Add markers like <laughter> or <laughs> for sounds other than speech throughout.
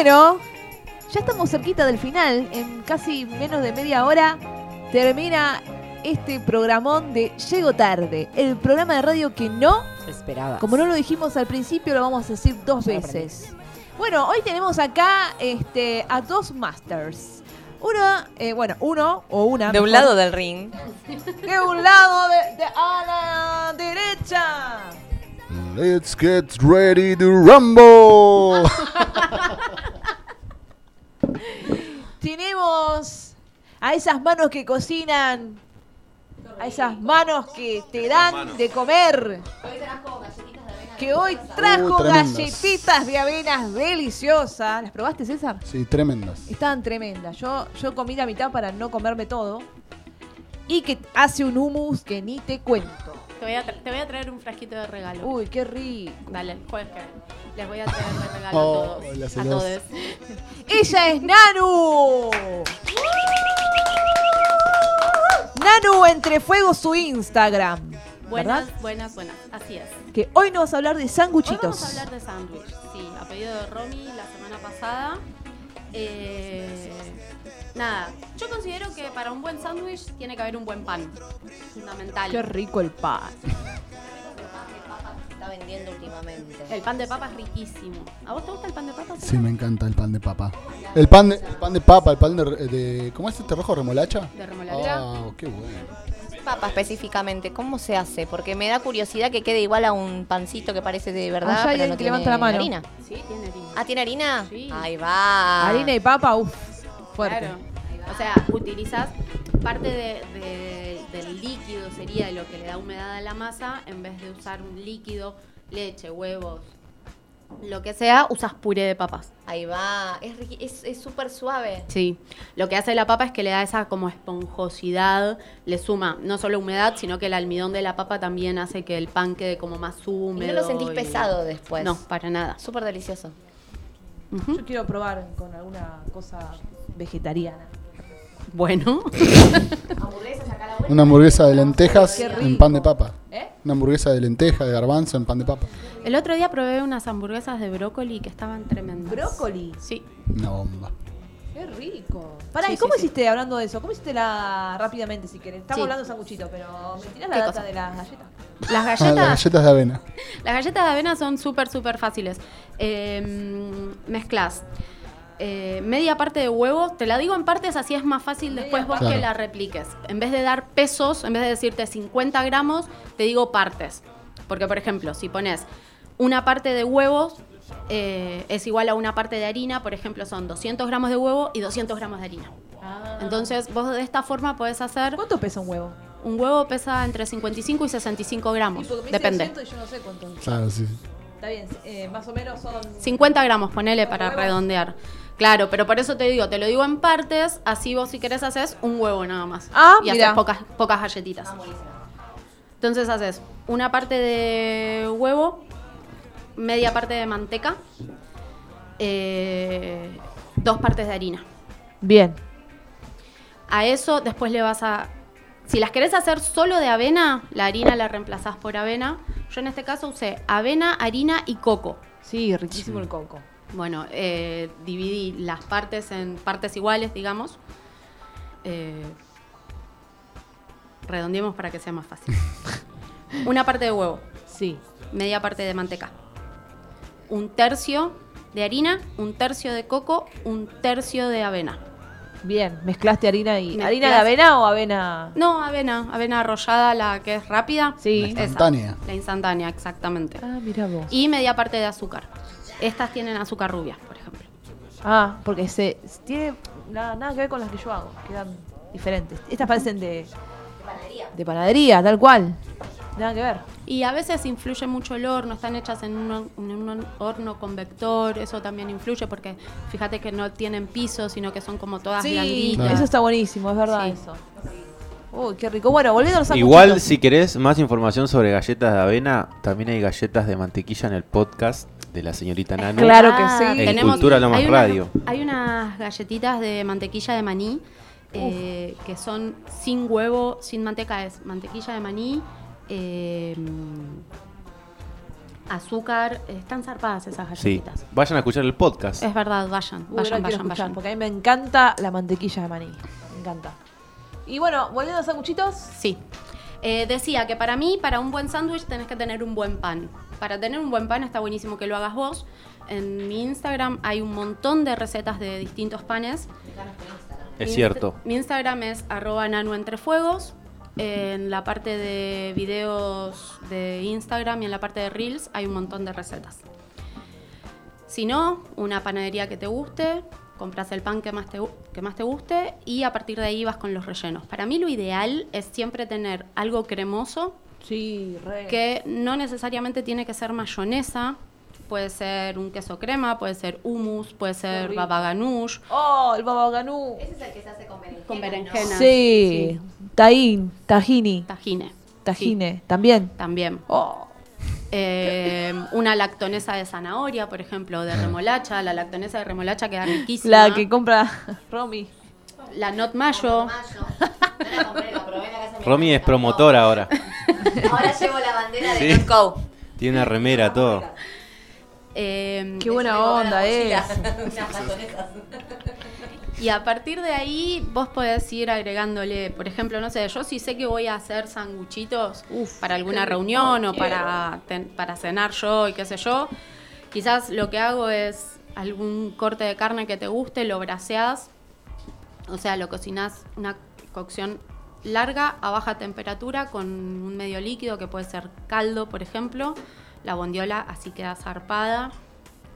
Bueno, ya estamos cerquita del final. En casi menos de media hora termina este programón de Llego Tarde. El programa de radio que no, Esperaba. como no lo dijimos al principio, lo vamos a decir dos veces. Bueno, hoy tenemos acá este, a dos masters. Uno, eh, bueno, uno o una. De un lado del ring. De un lado de, de- a la derecha. Let's get ready to rumble. <laughs> Tenemos a esas manos que cocinan, a esas manos que te dan de comer. Que hoy trajo Uh, tremendas. galletitas de avenas deliciosas. ¿Las probaste, César? Sí, tremendas. Estaban tremendas. Yo, yo comí la mitad para no comerme todo. Y que hace un hummus que ni te cuento. Te voy, a te voy a traer un frasquito de regalo. Uy, qué rico. Dale, el jueves que viene. Les voy a traer de regalo Oh, a todos. la a todos. Ella es Nanu. Nanu entre fuego su Instagram. Buenas, ¿verdad? buenas, buenas. Así es. Que hoy nos vas a hablar de Hoy sanguchitos. vamos a hablar de sándwich. Sí, a pedido de Romy la semana pasada. Eh, nada, yo considero que para un buen sándwich tiene que haber un buen pan. Fundamental. Qué rico el pan. Está vendiendo últimamente. El pan de papa es riquísimo. ¿A vos te gusta el pan de papa? Sí, me encanta el pan de papa. El pan de, el pan de papa, el pan de, de- ¿Cómo es este rojo? ¿Remolacha? De remolacha. Ah, qué bueno. Papa específicamente, ¿cómo se hace? Porque me da curiosidad que quede igual a un pancito que parece de verdad, Allá hay pero alguien no que tiene levanta la mano. harina. Sí, tiene harina. Ah, ¿tiene harina? Sí. Ahí va. Harina y papa, uff, fuerte. Claro. O sea, utilizas parte de- de- del líquido, sería lo que le da humedad a la masa, en vez de usar un líquido, leche, huevos, lo que sea, usas puré de papas. Ahí va. Es riqui- es es súper suave. Sí, lo que hace la papa es que le da esa como esponjosidad, le suma no solo humedad, sino que el almidón de la papa también hace que el pan quede como más Y húmedo. no lo sentís y- pesado después. No, para nada. Súper delicioso. Yo quiero probar con alguna cosa vegetariana. Bueno, <laughs> Una hamburguesa de lentejas en pan de papa. ¿Eh? Una hamburguesa de lenteja, de garbanzo en pan de papa. el otro día probé unas hamburguesas de brócoli que estaban tremendas. Brócoli. Sí. Una bomba. Qué rico. Pará, Sí, ¿y cómo sí, sí. hiciste hablando de eso? ¿Cómo hiciste la rápidamente si querés? Estamos Sí. hablando de sanguchito, pero ¿me tirás la ¿Qué data cosa? de las galletas? Las Ah, las galletas, galletas de avena. las galletas de avena son súper, súper fáciles. Eh, mezclas eh, media parte de huevo, te la digo en partes, así es más fácil Media después vos que la repliques. En vez de dar pesos, en vez de decirte 50 gramos, te digo partes. Porque, por ejemplo, si pones una parte de huevos, eh, es igual a una parte de harina, por ejemplo, son 200 gramos de huevo y 200 gramos de harina. Entonces, vos de esta forma podés hacer. ¿Cuánto pesa un huevo? Un huevo pesa entre 55 y 65 gramos. Sí, porque me dice Depende. 200 y yo no sé cuánto. Claro, sí. Está bien, eh, más o menos son... 50 gramos, ponele para huevos? redondear. Claro, pero por eso te digo, te lo digo en partes, así vos si querés haces un huevo nada más. Ah, y haces pocas, pocas galletitas. Entonces haces una parte de huevo, media parte de manteca, eh, dos partes de harina. Bien. A eso después le vas a... Si las querés hacer solo de avena, la harina la reemplazás por avena. Yo en este caso usé avena, harina y coco. Sí, riquísimo el coco. Bueno, eh, dividí las partes en partes iguales, digamos. Eh, redondeemos para que sea más fácil. <laughs> Una parte de huevo, Sí. media parte de manteca. Un tercio de harina, un tercio de coco, un tercio de avena. Bien, mezclaste harina y... Mezclas- ¿Harina de avena o avena...? No, avena, avena arrollada, la que es rápida. Sí. La Esa, instantánea. la instantánea, exactamente. Ah, mira vos. Y media parte de azúcar. Estas tienen azúcar rubia, por ejemplo. Ah, porque se tiene nada, nada que ver con las que yo hago, quedan diferentes. Estas parecen de de panadería, tal cual. Nada que ver. Y a veces influye mucho el horno, están hechas en un, en un horno convector, eso también influye porque fíjate que no tienen piso, sino que son como todas Sí, blanditas. eso está buenísimo, es verdad Sí. eso. Uy, qué rico. Bueno, volviendo a. Igual, si querés más información sobre galletas de avena, también hay galletas de mantequilla en el podcast de la señorita Nanu. Claro que sí. En Cultura Lomas hay unas- Radio. Hay unas galletitas de mantequilla de maní eh, que son sin huevo, sin manteca, es mantequilla de maní, eh, azúcar. Están zarpadas esas Sí. galletitas. Vayan a escuchar el podcast. Es verdad, vayan, Uy, vayan, vayan, escuchar, vayan. Porque a mí me encanta la mantequilla de maní. Me encanta. Y bueno, volviendo a sanguchitos. Sí. Eh, decía que para mí, para un buen sándwich, tenés que tener un buen pan. Para tener un buen pan está buenísimo que lo hagas vos. En mi Instagram hay un montón de recetas de distintos panes. Es Mi cierto. Mi Instagram es arroba nano entre fuegos. En la parte de videos de Instagram y en la parte de Reels hay un montón de recetas. Si no, una panadería que te guste, compras el pan que más, te, que más te guste y a partir de ahí vas con los rellenos. Para mí lo ideal es siempre tener algo cremoso Sí, re. que no necesariamente tiene que ser mayonesa. Puede ser un queso crema, puede ser hummus, puede ser baba ganoush, Oh, el baba ganú. Ese es el que se hace con berenjena. con berenjena. Sí. Taín, tajini, Tajine. tajine, también. Sí, también. Oh. Eh, una lactonesa de zanahoria, por ejemplo, de remolacha. La lactonesa de remolacha queda riquísima. La que compra Romy. La not mayo. Romy es me promotor ahora. Ahora llevo la bandera de Sí. Let's Go. Tiene una remera, todo. Eh, Qué buena onda es. Y a partir de ahí vos podés ir agregándole, por ejemplo, no sé, yo si sé que voy a hacer sanguchitos para alguna reunión o para, ten- para cenar yo y qué sé yo, quizás lo que hago es algún corte de carne que te guste, lo braseás, o sea, lo cocinás una cocción larga a baja temperatura con un medio líquido que puede ser caldo, por ejemplo. La bondiola así queda zarpada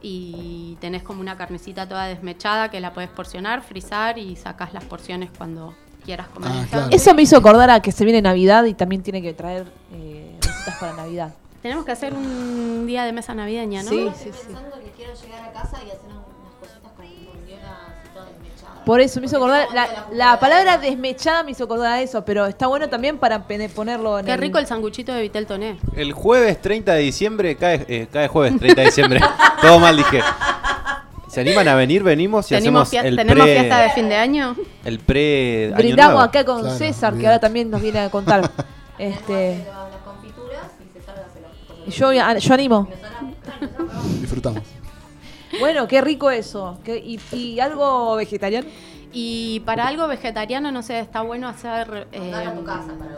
y tenés como una carnecita toda desmechada que la puedes porcionar, frizar y sacás las porciones cuando quieras comer. Ah, claro. Eso me hizo acordar a que se viene Navidad y también tiene que traer eh, recetas para Navidad. Tenemos que hacer un día de mesa navideña, ¿no? Sí, Estoy pensando que quiero llegar a casa y hacer unas Por eso me hizo acordar, la, palabra desmechada me hizo acordar a eso, pero está bueno también para ponerlo en Qué el- rico el sanguchito de Vitel Toné. El jueves 30 de diciembre, cae, eh, cae jueves 30 de diciembre. <laughs> Todo mal dije. ¿Se animan a venir? Venimos y ¿Tenemos, hacemos fia- el ¿tenemos pre, fiesta de fin de año? el pre año Brindamos nuevo. acá con Claro, César, que ahora también nos viene a contar. <laughs> este, Las confituras y se salga las yo, yo animo. Disfrutamos. Bueno, qué rico eso. ¿Qué- y, y algo vegetariano? Y para algo vegetariano, no sé, está bueno hacer eh, a tu casa para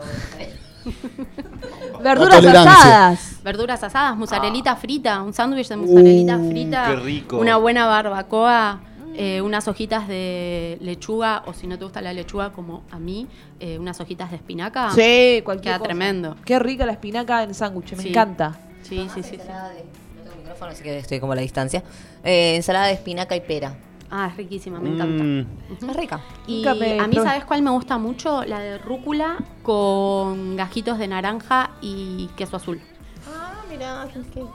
<laughs> Verduras asadas. verduras asadas, mozzarellita frita, un sándwich de mozzarellita Uh, frita, qué rico. una buena barbacoa, eh, unas hojitas de lechuga, o si no te gusta la lechuga como a mí, eh, unas hojitas de espinaca. Sí, cualquier Queda cosa. tremendo. Qué rica la espinaca en sándwich, me Sí. encanta. Sí, sí, sí. sí. Micrófono, así que estoy como a la distancia. Eh, ensalada de espinaca y pera. Ah, es riquísima, me encanta. Mm, Es rica. Y a mí. ¿sabes cuál me gusta mucho? La de rúcula con gajitos de naranja y queso azul. Ah, mira,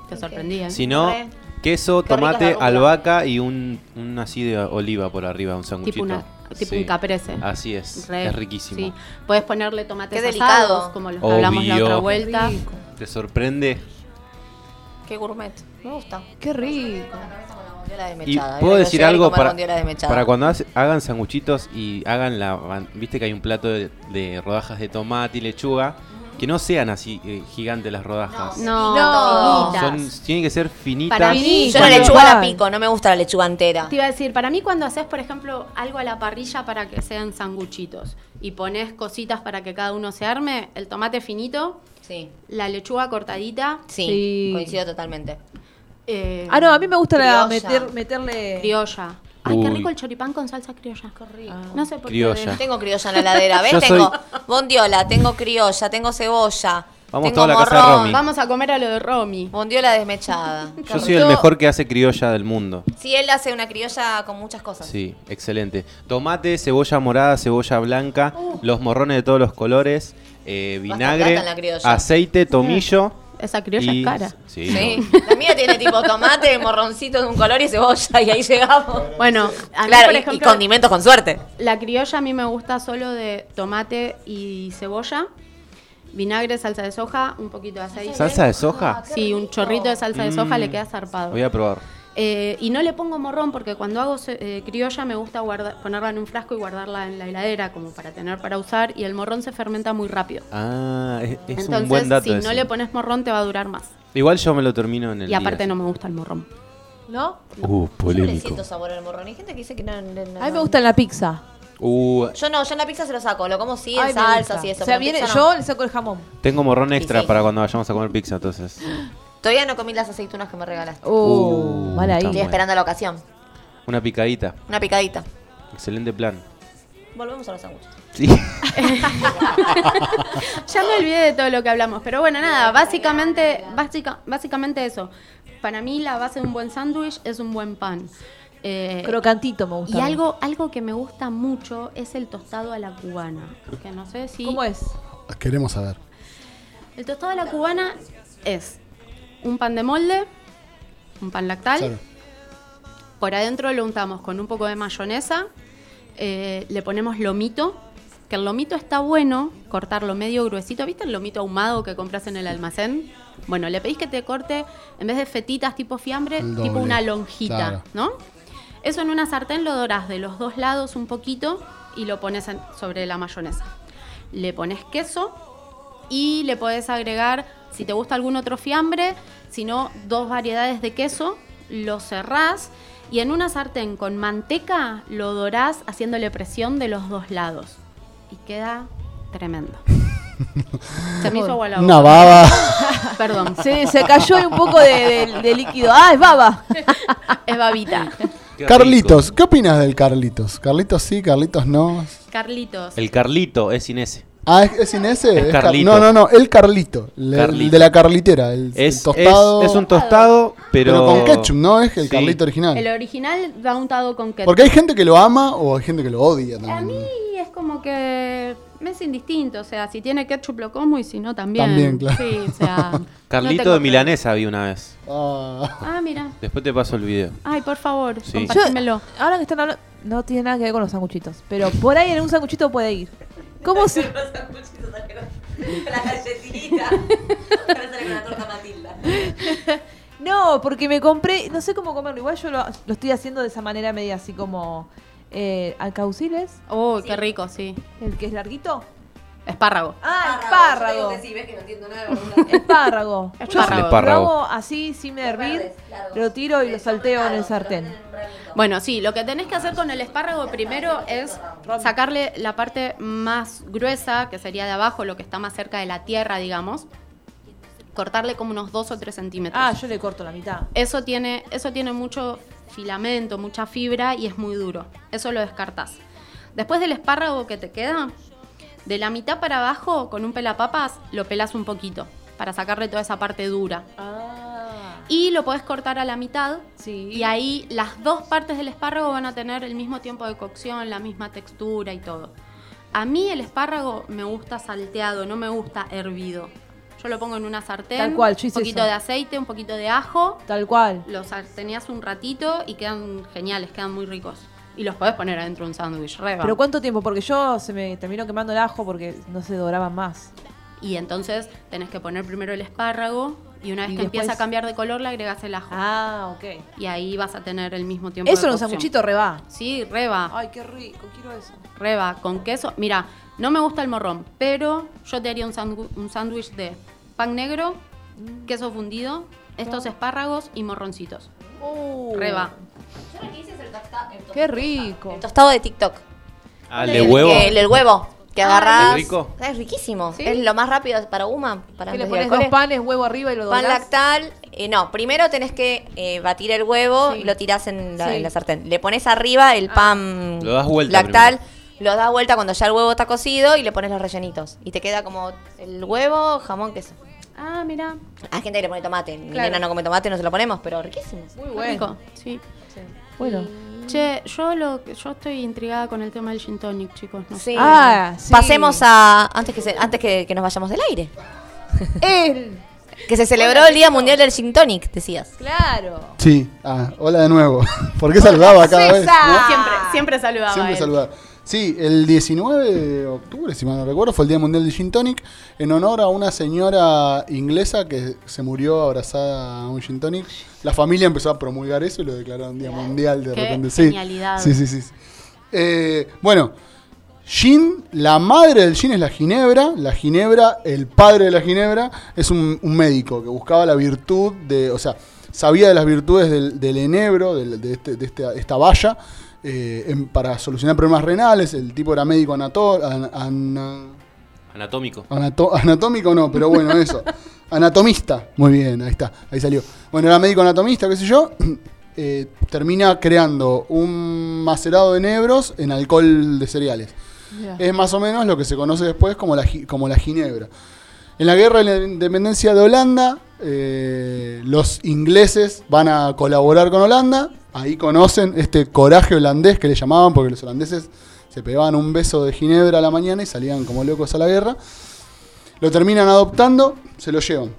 Te sorprendí, ¿eh? si no, Re. queso, tomate, albahaca y un, un así de oliva por arriba, un sanguchito. Tipo, una, tipo Sí. un caprese. Así es, Re, es riquísimo. Sí. Puedes ponerle tomates Qué asados, delicado. como los que hablamos la otra vuelta. Rico. ¿Te sorprende? Qué gourmet. Me gusta. Qué rico. Y desmechada. puedo decir algo para, para cuando hace- hagan sanguchitos y hagan la. Viste que hay un plato de, de rodajas de tomate y lechuga. Que no sean así eh, gigantes las rodajas. No, No. Son, tienen que ser finitas. Para mí- Yo la lechuga la pico, no me gusta la lechuga entera. Te iba a decir, para mí cuando haces, por ejemplo, algo a la parrilla para que sean sanguchitos y pones cositas para que cada uno se arme, el tomate finito, Sí, la lechuga cortadita, sí, Sí. coincido totalmente. Eh, Ah, no, a mí me gusta la- meter, meterle. criolla. Ay, qué rico el choripán con salsa criolla. rico. No sé por Criolla. qué. Tengo criolla en la heladera, <laughs> ¿ves? Yo soy- Tengo bondiola, tengo criolla, tengo cebolla. Vamos tengo toda la casa de morrón, Romy. Vamos a comer a lo de Romy. Bondiola desmechada. Qué <laughs> Yo soy el mejor que hace criolla del mundo. Sí, él hace una criolla con muchas cosas. Sí, excelente. Tomate, cebolla morada, cebolla blanca, los morrones de todos los colores, eh, vinagre, aceite, tomillo. Esa criolla y- es cara. Sí. Sí, la mía tiene tipo tomate, morroncito de un color y cebolla, y ahí llegamos. Bueno, a mí, Claro, por y- condimentos con suerte. la criolla a mí me gusta solo de tomate y cebolla, vinagre, salsa de soja, un poquito de aceite. ¿Salsa de soja? Sí, un chorrito de salsa de soja Mm. le queda zarpado. Voy a probar. Eh, y no le pongo morrón porque cuando hago eh, criolla me gusta guardar, ponerla en un frasco y guardarla en la heladera como para tener para usar y el morrón se fermenta muy rápido. Ah, es, es Entonces, un buen dato. si no le pones morrón te va a durar más. Igual yo me lo termino en el Y aparte día. no me gusta el morrón. ¿No? Uh, Yo no le polémico. siento sabor al morrón. Hay gente que dice que no. no- no- A mí me gusta en la pizza. Uh, Yo no, yo en la pizza se lo saco. Lo como sí, en Ay, salsas y eso. O sea, viene, yo le saco el jamón. tengo morrón extra sí. para cuando vayamos a comer pizza, entonces. <laughs> Todavía no comí las aceitunas que me regalaste. Uh, Uh, mal ahí. Estoy esperando la ocasión. Una picadita. Una picadita. Excelente plan. Volvemos a los sándwiches. Sí. <laughs> Ya me olvidé de todo lo que hablamos, pero bueno, nada, básicamente, básica, básicamente eso. Para mí la base de un buen sándwich es un buen pan. Eh, Crocantito me gusta. y algo, algo que me gusta mucho es el tostado a la cubana. Que no sé si. ¿Cómo es? Queremos saber. El tostado a la cubana es un pan de molde, un pan lactal. Claro. Por adentro lo untamos con un poco de mayonesa. eh, le ponemos lomito. Que el lomito está bueno, cortarlo medio gruesito. ¿Viste el lomito ahumado que compras en el almacén? Bueno, le pedís que te corte, en vez de fetitas tipo fiambre, tipo una lonjita, claro. ¿no? Eso en una sartén lo dorás de los dos lados un poquito y lo pones en- sobre la mayonesa. Le pones queso y le podés agregar, si te gusta algún otro fiambre, si no, dos variedades de queso, lo cerrás y en una sartén con manteca lo dorás haciéndole presión de los dos lados. Y queda tremendo. Se me hizo agua la boca. Una baba. <laughs> Perdón, Se, se cayó un poco de, de- de líquido. ¡Ah, es baba! es babita. Qué Carlitos, rico. ¿qué opinas del Carlitos? Carlitos sí, Carlitos no. Carlitos. El Carlito es sin ese. Ah, ¿es, es sin ese? Es Car- Carlito. no, no, no, el Carlito. El Carlito. de la Carlitera. El, el Es, tostado. es, es un tostado, pero. pero con ketchup, ¿no? Es el Sí. Carlito original. El original va untado con ketchup. Porque hay gente que lo ama o hay gente que lo odia A también. mí es como que me es indistinto, o sea, si tiene ketchup lo como y si no también. También, claro. Sí, o sea. <laughs> no Carlito tengo de milanesa vi una vez. Ah. Ah, mira. Después te paso el video. Ay, por favor, Sí. compartímelo. Yo, ahora que están hablando, no tiene nada que ver con los sanguchitos, pero por ahí en un sanguchito puede ir. ¿Cómo se...? La galletita. Ahora sale con la torta Matilda. No, porque me compré, no sé cómo comerlo, igual yo lo, lo estoy haciendo de esa manera media así como eh, alcauciles, Oh, qué rico, sí. el que es larguito. Espárrago. Ah, espárrago. digo que sí, ves que no entiendo nada. <laughs> boluda. Espárrago. Yo Espárrago. lo Espárrago. hago así sin hervir, verdes, largos. lo tiro y lo salteo en el sartén. Bueno, sí, lo que tenés que hacer con el espárrago primero es sacarle la parte más gruesa, que sería de abajo, lo que está más cerca de la tierra, digamos. Cortarle como unos 2 o 3 centímetros. Ah, yo le corto la mitad. Eso tiene, eso tiene mucho filamento, mucha fibra y es muy duro. Eso lo descartás. Después del espárrago que te queda, de la mitad para abajo, con un pelapapas, lo pelás un poquito para sacarle toda esa parte dura. Ah, Y lo podés cortar a la mitad. sí. Y ahí las dos partes del espárrago van a tener el mismo tiempo de cocción, la misma textura y todo. A mí el espárrago me gusta salteado, no me gusta hervido. Yo lo pongo en una sartén, Tal cual, un poquito eso. de aceite, un poquito de ajo, Tal cual. los sarteneas un ratito y quedan geniales, quedan muy ricos. Y los podés poner adentro de un sándwich, reba. ¿Pero cuánto tiempo? Porque yo se me terminó quemando el ajo porque no se doraban más. Y entonces tenés que poner primero el espárrago y una vez Y que empieza a cambiar de color le agregas el ajo. Ah, ok. Y ahí vas a tener el mismo tiempo Eso de un cocción. sanguchito reba. Sí, reba. Ay, qué rico, quiero eso. Reba, con queso. Mira, no me gusta el morrón, pero yo te haría un sándwich de pan negro, queso fundido, estos espárragos y morroncitos. Uh, Reba. Yo lo que hice es el tosta- el Qué rico. El tostado de TikTok. Ah, el El de huevo. que- el del huevo. Que Ah, agarras. ¿es rico? Es riquísimo. ¿Sí? Es lo más rápido para Uma. Para le pones dos panes, huevo arriba y lo Pan doblás. lactal. eh, no, primero tenés que eh, batir el huevo Sí. y lo tirás en la, Sí. en la sartén. Le pones arriba el Ah. pan Lo das vuelta lactal. Lo das vuelta cuando ya el huevo está cocido y le pones los rellenitos. Y te queda como el huevo, jamón, queso. Ah, mira. Hay gente que le pone tomate. Mi Claro. nena no come tomate, no se lo ponemos, pero riquísimo. Muy bueno. rico. Sí. Bueno. Che, yo lo que- yo estoy intrigada con el tema del gin tonic, chicos. No sé. Sí. Ah, sí. Pasemos a. Antes que, se- antes que, que nos vayamos del aire. <laughs> Que se celebró el Día Mundial del Gin Tonic, decías. Claro. Sí, ah, hola de nuevo. <laughs> ¿Por qué saludaba cada vez? No? Siempre, siempre saludaba. Siempre él. saludar. Sí, el 19 de octubre, si mal no recuerdo, fue el Día Mundial del Gin Tonic, en honor a una señora inglesa que se murió abrazada a un Gin Tonic. La familia empezó a promulgar eso y lo declararon Día Mundial de Qué repente. Sí, sí, sí. sí. Eh, bueno, Gin, la madre del gin es la ginebra. La ginebra, el padre de la ginebra, es un, un médico que buscaba la virtud de. O sea, sabía de las virtudes del, del enebro, del- de, este- de esta, esta valla, eh, en- para solucionar problemas renales. El tipo era médico anato- an- ana- Anatómico. anato- anatómico, no, pero bueno, eso. <laughs> Anatomista. Muy bien, ahí está, ahí salió. Bueno, era médico anatomista, qué sé yo. <clears throat> eh, termina creando un macerado de enebros en alcohol de cereales. Es más o menos lo que se conoce después como la, como la ginebra. En la guerra de la independencia de Holanda, eh, los ingleses van a colaborar con Holanda. Ahí conocen este coraje holandés que le llamaban, porque los holandeses se pegaban un beso de ginebra a la mañana y salían como locos a la guerra. Lo terminan adoptando, se lo llevan.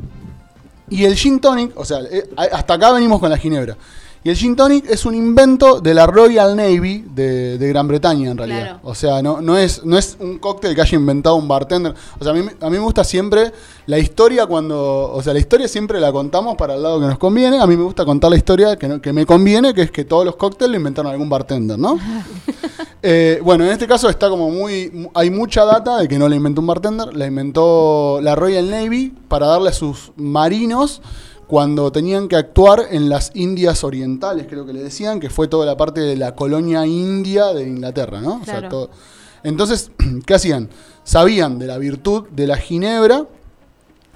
Y el gin tonic, o sea, eh, hasta acá venimos con la ginebra. Y el gin tonic es un invento de la Royal Navy de, de Gran Bretaña, en realidad. Claro. O sea, no, no, es, no es un cóctel que haya inventado un bartender. O sea, a mí, me- a mí me gusta siempre la historia cuando... O sea, la historia siempre la contamos para el lado que nos conviene. A mí me gusta contar la historia que, no- que me conviene, que es que todos los cócteles lo inventaron algún bartender, ¿no? <laughs> Eh, bueno, en este caso está como muy. mu- Hay mucha data de que no la inventó un bartender, la inventó la Royal Navy para darle a sus marinos cuando tenían que actuar en las Indias Orientales, creo que le decían, que fue toda la parte de la colonia india de Inglaterra, ¿no? O sea, Claro. todo- Entonces, <clears throat> ¿qué hacían? Sabían de la virtud de la ginebra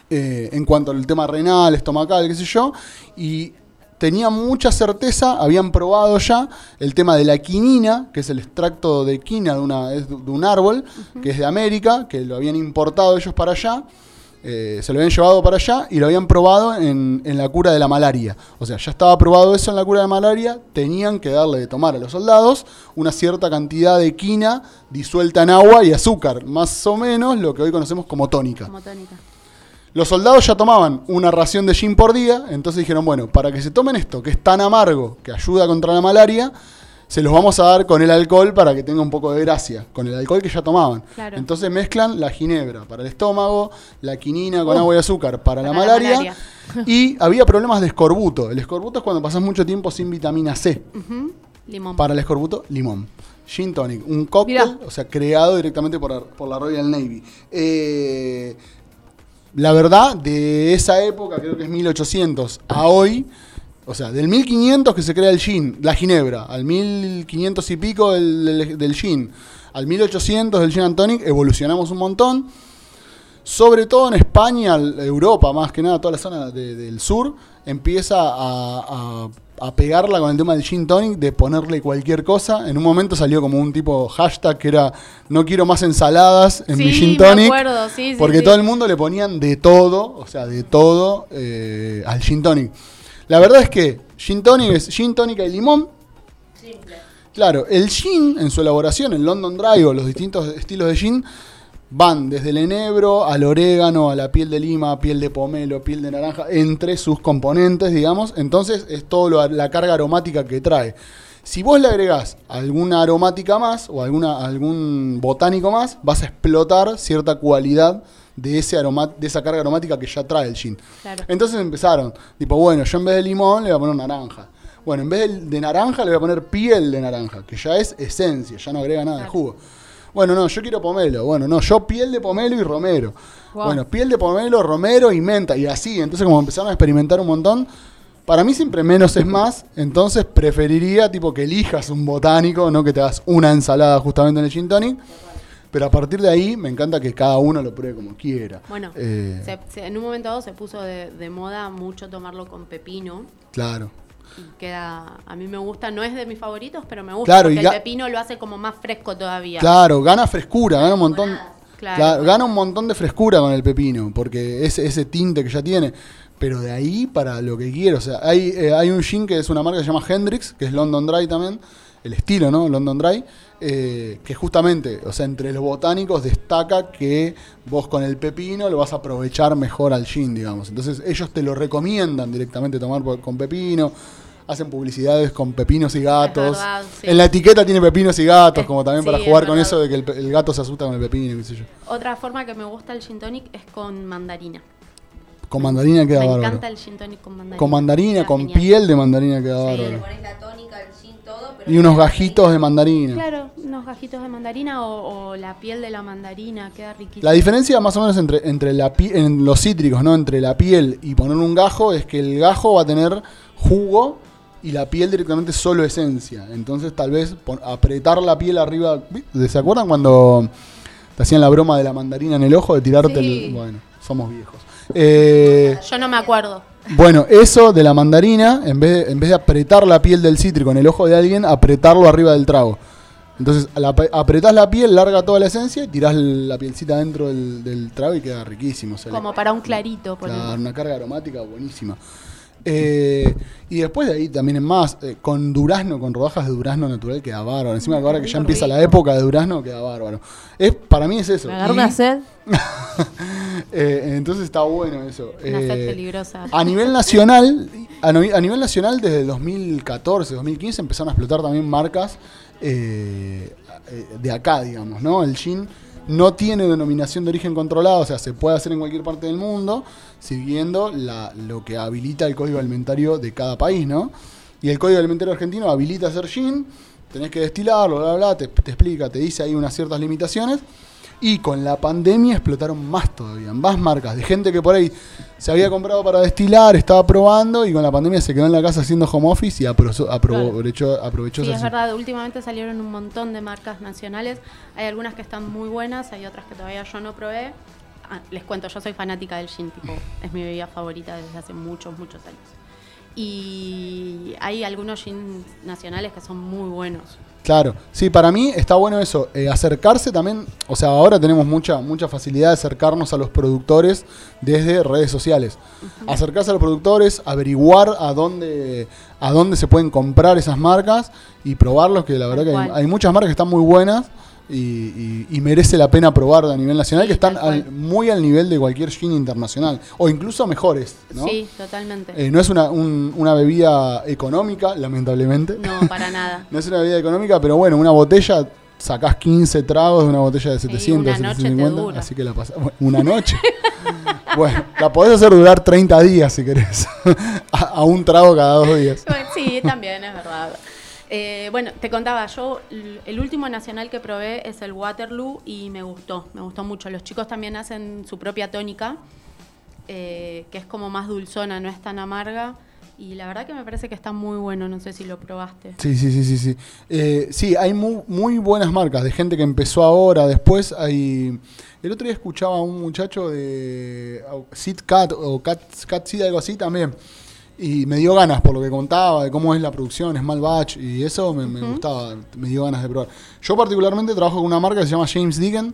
eh, en cuanto al tema renal, estomacal, qué sé yo, y tenían mucha certeza, habían probado ya el tema de la quinina, que es el extracto de quina de, una, es de un árbol, que es de América, que lo habían importado ellos para allá, eh, se lo habían llevado para allá y lo habían probado en, en la cura de la malaria. O sea, ya estaba probado eso en la cura de malaria, tenían que darle de tomar a los soldados una cierta cantidad de quina disuelta en agua y azúcar, más o menos lo que hoy conocemos como tónica. Como tónica. Los soldados ya tomaban una ración de gin por día, entonces dijeron, bueno, para que se tomen esto, que es tan amargo, que ayuda contra la malaria, se los vamos a dar con el alcohol para que tenga un poco de gracia, con el alcohol que ya tomaban. Claro. Entonces mezclan la ginebra para el estómago, la quinina con Uh, agua y azúcar para, la, para la malaria, malaria. y había problemas de escorbuto. El escorbuto es cuando pasas mucho tiempo sin vitamina C. Limón. Para el escorbuto, limón. Gin tonic, un cóctel, Mirá. o sea, creado directamente por, la- por la Royal Navy. Eh, la verdad, de esa época, creo que es 1800, a hoy, o sea, del 1500 que se crea el gin, la ginebra, al 1500 y pico del, del, del gin, al 1800 del gin and tonic, evolucionamos un montón. Sobre todo en España, Europa, más que nada, toda la zona de- del sur, empieza a, a- a pegarla con el tema del gin tonic, de ponerle cualquier cosa. En un momento salió como un tipo hashtag que era no quiero más ensaladas en mi gin me tonic. acuerdo, sí, sí, porque todo el mundo le ponían de todo, o sea, de todo eh, al gin tonic. La verdad es que gin tonic es gin tónica y limón. Claro, el gin en su elaboración, el London Dry o los distintos estilos de gin, van desde el enebro al orégano, a la piel de lima, piel de pomelo, piel de naranja, entre sus componentes, digamos. Entonces es todo la carga aromática que trae. Si vos le agregás alguna aromática más o alguna, algún botánico más, vas a explotar cierta cualidad de, ese aroma, de esa carga aromática que ya trae el gin. Claro. Entonces empezaron, tipo, bueno, yo en vez de limón le voy a poner naranja. Bueno, en vez de, de naranja le voy a poner piel de naranja, que ya es esencia, ya no agrega nada de jugo. Bueno, no, yo quiero pomelo. Bueno, no, yo piel de pomelo y romero. Wow. Bueno, piel de pomelo, romero y menta. Y así, entonces como empezaron a experimentar un montón, para mí siempre menos es más, entonces preferiría tipo que elijas un botánico, no que te hagas una ensalada justamente en el gin tonic. Pero a partir de ahí me encanta que cada uno lo pruebe como quiera. Bueno, Eh, se- se- en un momento dado se puso de, de moda mucho tomarlo con pepino. claro. Queda, a mí me gusta, no es de mis favoritos, pero me gusta Claro, y el pepino lo hace como más fresco todavía. Claro, gana frescura, gana un montón. Claro. Claro, gana un montón de frescura con el pepino, porque ese, ese tinte que ya tiene. Pero de ahí para lo que quiero. O sea, hay, eh, hay un gin que es una marca que se llama Hendrix, que es London Dry también. El estilo, ¿no? London Dry. Eh, que justamente, o sea, entre los botánicos destaca que vos con el pepino lo vas a aprovechar mejor al gin, digamos. Entonces ellos te lo recomiendan directamente tomar por- con pepino. hacen publicidades con pepinos y gatos. verdad, sí. En la etiqueta tiene pepinos y gatos, como también sí, para es jugar con eso de que el, gato se asusta con el pepino, qué sé yo. Otra forma que me gusta el gin tonic es con mandarina. Con mandarina queda me bárbaro. encanta el gin tonic con mandarina. Con mandarina, Queda con genial. piel de mandarina queda Sí, bárbaro. pones la tónica, el Y unos gajitos de mandarina. Claro, unos gajitos de mandarina o, o la piel de la mandarina, queda riquísimo. La diferencia más o menos entre, entre la en los cítricos, ¿no? Entre la piel y poner un gajo es que el gajo va a tener jugo y la piel directamente solo esencia. Entonces tal vez apretar la piel arriba. ¿Se acuerdan cuando te hacían la broma de la mandarina en el ojo de tirarte Sí. el. Bueno, somos viejos. Eh, Yo no me acuerdo. bueno, eso de la mandarina, en vez de, en vez de apretar la piel del cítrico en el ojo de alguien, apretarlo arriba del trago. Entonces, la, ap- apretás la piel, larga toda la esencia y tirás la pielcita dentro del, del trago y queda riquísimo. Como para un clarito, por Claro, una carga aromática buenísima. Eh, y después de ahí también es más, eh, con durazno, con rodajas de durazno natural queda bárbaro. Encima ahora que ya empieza la época de durazno queda bárbaro. Es, para mí es eso. Me agarró Y, una sed. <laughs> <laughs> eh, entonces está bueno eso. Una Eh, peligrosa. a nivel nacional, a, no- a nivel nacional desde el 2014, 2015 empezaron a explotar también marcas eh, eh, de acá, digamos, ¿no? El gin no tiene denominación de origen controlado, o sea, se puede hacer en cualquier parte del mundo, siguiendo la- lo que habilita el código alimentario de cada país, ¿no? Y el código alimentario argentino habilita hacer gin, tenés que destilarlo, bla, bla, bla, te, te explica, te dice ahí unas ciertas limitaciones. Y con la pandemia explotaron más todavía, más marcas, de gente que por ahí se había comprado para destilar, estaba probando y con la pandemia se quedó en la casa haciendo home office y apro- aprovechó, aprovechó Sí, esa es verdad, últimamente salieron un montón de marcas nacionales. Hay algunas que están muy buenas, hay otras que todavía yo no probé. Ah, les cuento, yo soy fanática del gin, tipo, es mi bebida favorita desde hace muchos, muchos años. Y hay algunos gin nacionales que son muy buenos. Claro, sí, para mí está bueno eso, eh, acercarse también, o sea, ahora tenemos mucha, mucha facilidad de acercarnos a los productores desde redes sociales. Acercarse a los productores, averiguar a dónde, a dónde se pueden comprar esas marcas y probarlos, que la verdad que hay, hay muchas marcas que están muy buenas y, y- y merece la pena probar a nivel nacional, que están al- muy al nivel de cualquier gin internacional, o incluso mejores, ¿no? Sí, totalmente. Eh, no es una, un- una bebida económica, lamentablemente. No, <laughs> para nada. No es una bebida económica, pero bueno, una botella, sacás 15 tragos de una botella de 700, una noche te 750, dura. así que la pasás. bueno, una noche. <laughs> bueno, la podés hacer durar 30 días si querés. <laughs> a, a un trago cada dos días. Sí, también es verdad. Eh, bueno, te contaba, yo el último nacional que probé es el Waterloo y me gustó, me gustó mucho. Los chicos también hacen su propia tónica, eh, que es como más dulzona, no es tan amarga. Y la verdad que me parece que está muy bueno, no sé si lo probaste. Sí, sí, sí, sí. Sí, Eh, sí hay muy, muy buenas marcas de gente que empezó ahora, después hay... El otro día escuchaba a un muchacho de Sid Cat o Cat, Cat algo así también. Y me dio ganas por lo que contaba, de cómo es la producción, Small Batch, y eso me, me gustaba, me dio ganas de probar. Yo particularmente trabajo con una marca que se llama James Deacon,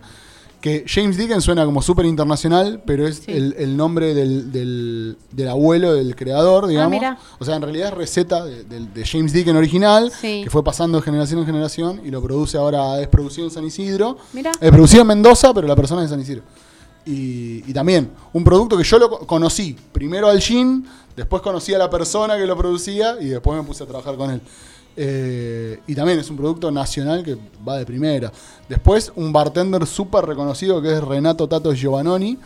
que James Deacon suena como súper internacional, pero es Sí. el, el nombre del, del- del abuelo del creador, digamos. mira. o sea, en realidad es receta de, de- de James Deacon original, Sí. que fue pasando de generación en generación, y lo produce ahora, es producido en San Isidro. Mira. Es producido en Mendoza, pero la persona es de San Isidro. Y, y también, un producto que yo lo co- conocí, primero al gin, después conocí a la persona que lo producía y después me puse a trabajar con él. Eh, y también es un producto nacional que va de primera. Después, un bartender súper reconocido que es Renato Tato Giovannoni.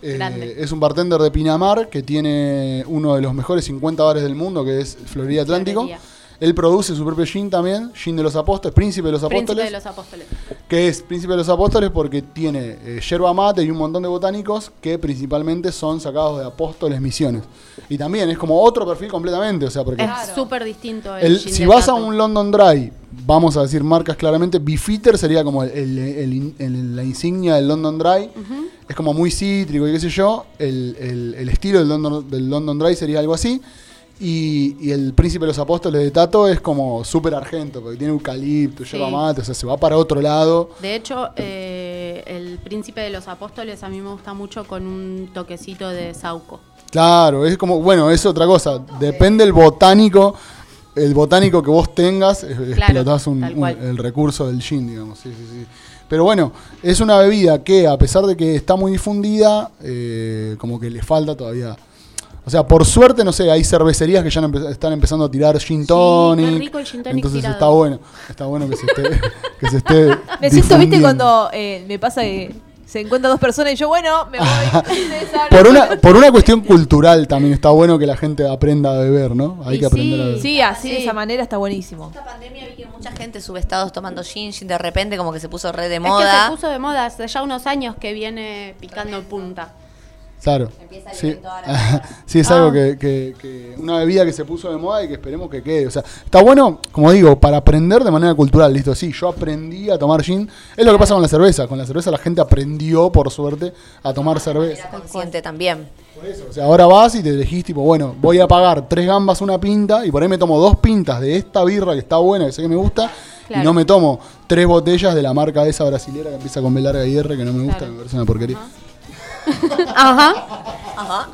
Eh, es un bartender de Pinamar que tiene uno de los mejores 50 bares del mundo, que es Florida Atlántico. Florería. Él produce su propio gin también, gin de los apóstoles, príncipe de los Príncipe apóstoles de los Apóstoles. que es Príncipe de los Apóstoles porque tiene eh, yerba mate y un montón de botánicos que principalmente son sacados de apóstoles misiones. Y también es como otro perfil completamente, o sea, porque Es súper distinto el, el- gin si de vas a un London Dry, vamos a decir marcas claramente, Beefeater sería como el- el- el in- el- la insignia del London Dry. Es como muy cítrico y qué sé yo. El, el- el estilo del London, del London Dry sería algo así. Y, y el Príncipe de los Apóstoles de Tato es como súper argento, porque tiene eucalipto, Sí. mate, o sea, se va para otro lado. De hecho, eh, el Príncipe de los Apóstoles a mí me gusta mucho con un toquecito de Sauco. Claro, es como, bueno, es otra cosa. Depende el botánico, el botánico que vos tengas, eh, explotás un- el recurso del gin, digamos. Sí, sí, sí. Pero bueno, es una bebida que, a pesar de que está muy difundida, eh, como que le falta todavía. O sea, por suerte, no sé, hay cervecerías que ya empe- están empezando a tirar gin tonic. rico el gin tonic Entonces tirado. está bueno. Está bueno que se esté. que se esté <laughs> Me siento, viste, cuando eh, me pasa que se encuentran dos personas y yo, bueno, me voy. <laughs> Por una, por una cuestión <laughs> cultural también está bueno que la gente aprenda a beber, ¿no? Hay Y que aprender a sí, beber. Sí, así de Sí. esa manera está buenísimo. Esta pandemia vi que mucha gente sube estados tomando gin, gin de repente como que se puso re de Es que moda. se puso de moda hace ya unos años que viene picando punta. Claro. Empieza el Sí. <laughs> sí, es Ah. algo que, que- que- una bebida que se puso de moda y que esperemos que quede. O sea, está bueno, como digo, para aprender de manera cultural. Listo, sí, yo aprendí a tomar gin. Es lo que pasa con la cerveza. Con la cerveza la gente aprendió, por suerte, a tomar cerveza. Era consciente también. Por eso, o sea, ahora vas y te elegís tipo, bueno, voy a pagar tres gambas una pinta y por ahí me tomo dos pintas de esta birra que está buena, que sé que me gusta, y no me tomo tres botellas de la marca esa brasilera que empieza con B larga y R que no me gusta, Claro. me parece una porquería. <laughs> Ajá. Ajá.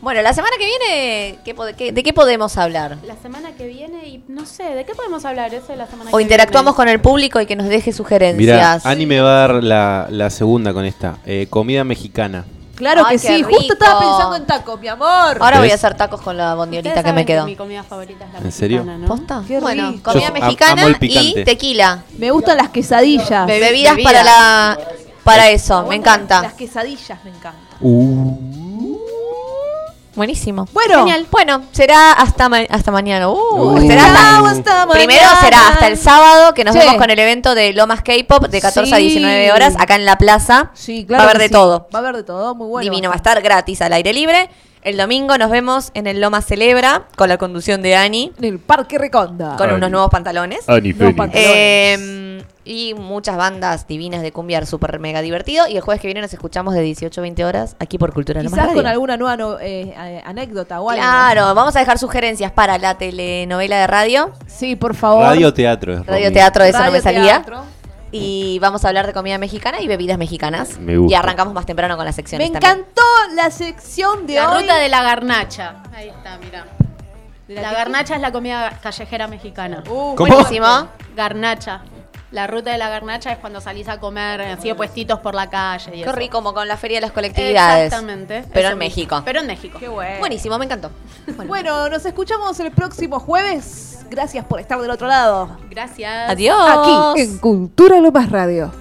Bueno, la semana que viene, ¿qué pod- qué- ¿de qué podemos hablar? La semana que viene y no sé, ¿de qué podemos hablar? Eso es la semana O que interactuamos viene. con el público y que nos deje Mira, sugerencias. Ani me va a dar la, la segunda con esta. Eh, comida mexicana. Claro Ay, que qué sí, justo estaba pensando en tacos, mi amor. Ahora voy a hacer tacos con la Ustedes bondiolita que saben me quedó. Mi comida favorita es la ¿En serio? ¿no? ¿Posta? Qué Bueno, rico. comida Yo am- mexicana amo el y picante. tequila. Me gustan las quesadillas. Be- Bebidas bebidas. para la para eso, me Las encanta. quesadillas me encantan. Buenísimo. Bueno, Genial. Bueno, será hasta ma- hasta mañana. Uh, Uh. será hasta- Chao, hasta Primero será hasta el sábado que nos Sí. vemos con el evento de Lomas K-pop de 14 a Sí. 19 horas acá en la plaza. Sí, claro. Va a haber que de sí. todo. Va a haber de todo, muy bueno. Divino, va a estar gratis al aire libre. El domingo nos vemos en el Lomas Celebra con la conducción de Ani En el Parque Reconda. con Ani. unos nuevos pantalones. Ani pantalones. Eh, y muchas bandas divinas de cumbia súper mega divertido. Y el jueves que viene nos escuchamos de 18 a 20 horas aquí por Cultura Quizás con Radio. alguna nueva no- eh, anécdota o algo. Claro, vamos a dejar sugerencias para la telenovela de radio. Sí, por favor. Radio teatro es Radio teatro, eso no Radio me salía. teatro. Y vamos a hablar de comida mexicana y bebidas mexicanas. Me gusta. Y arrancamos más temprano con las Me secciones también. encantó la sección de La hoy. ruta de la garnacha. Ahí está, mira. ¿De La garnacha es la comida callejera mexicana. Uh, ¿Cómo? Buenísimo. Garnacha. La ruta de la garnacha es cuando salís a comer así de puestitos por la calle. Y Qué eso. rico, como con la Feria de las Colectividades. Exactamente. Pero en mismo. México. Pero en México. Qué bueno. Buenísimo, me encantó. Bueno, Bueno, nos escuchamos el próximo jueves. Gracias por estar del otro lado. Gracias. adiós. Aquí en Cultura Lo Más Radio.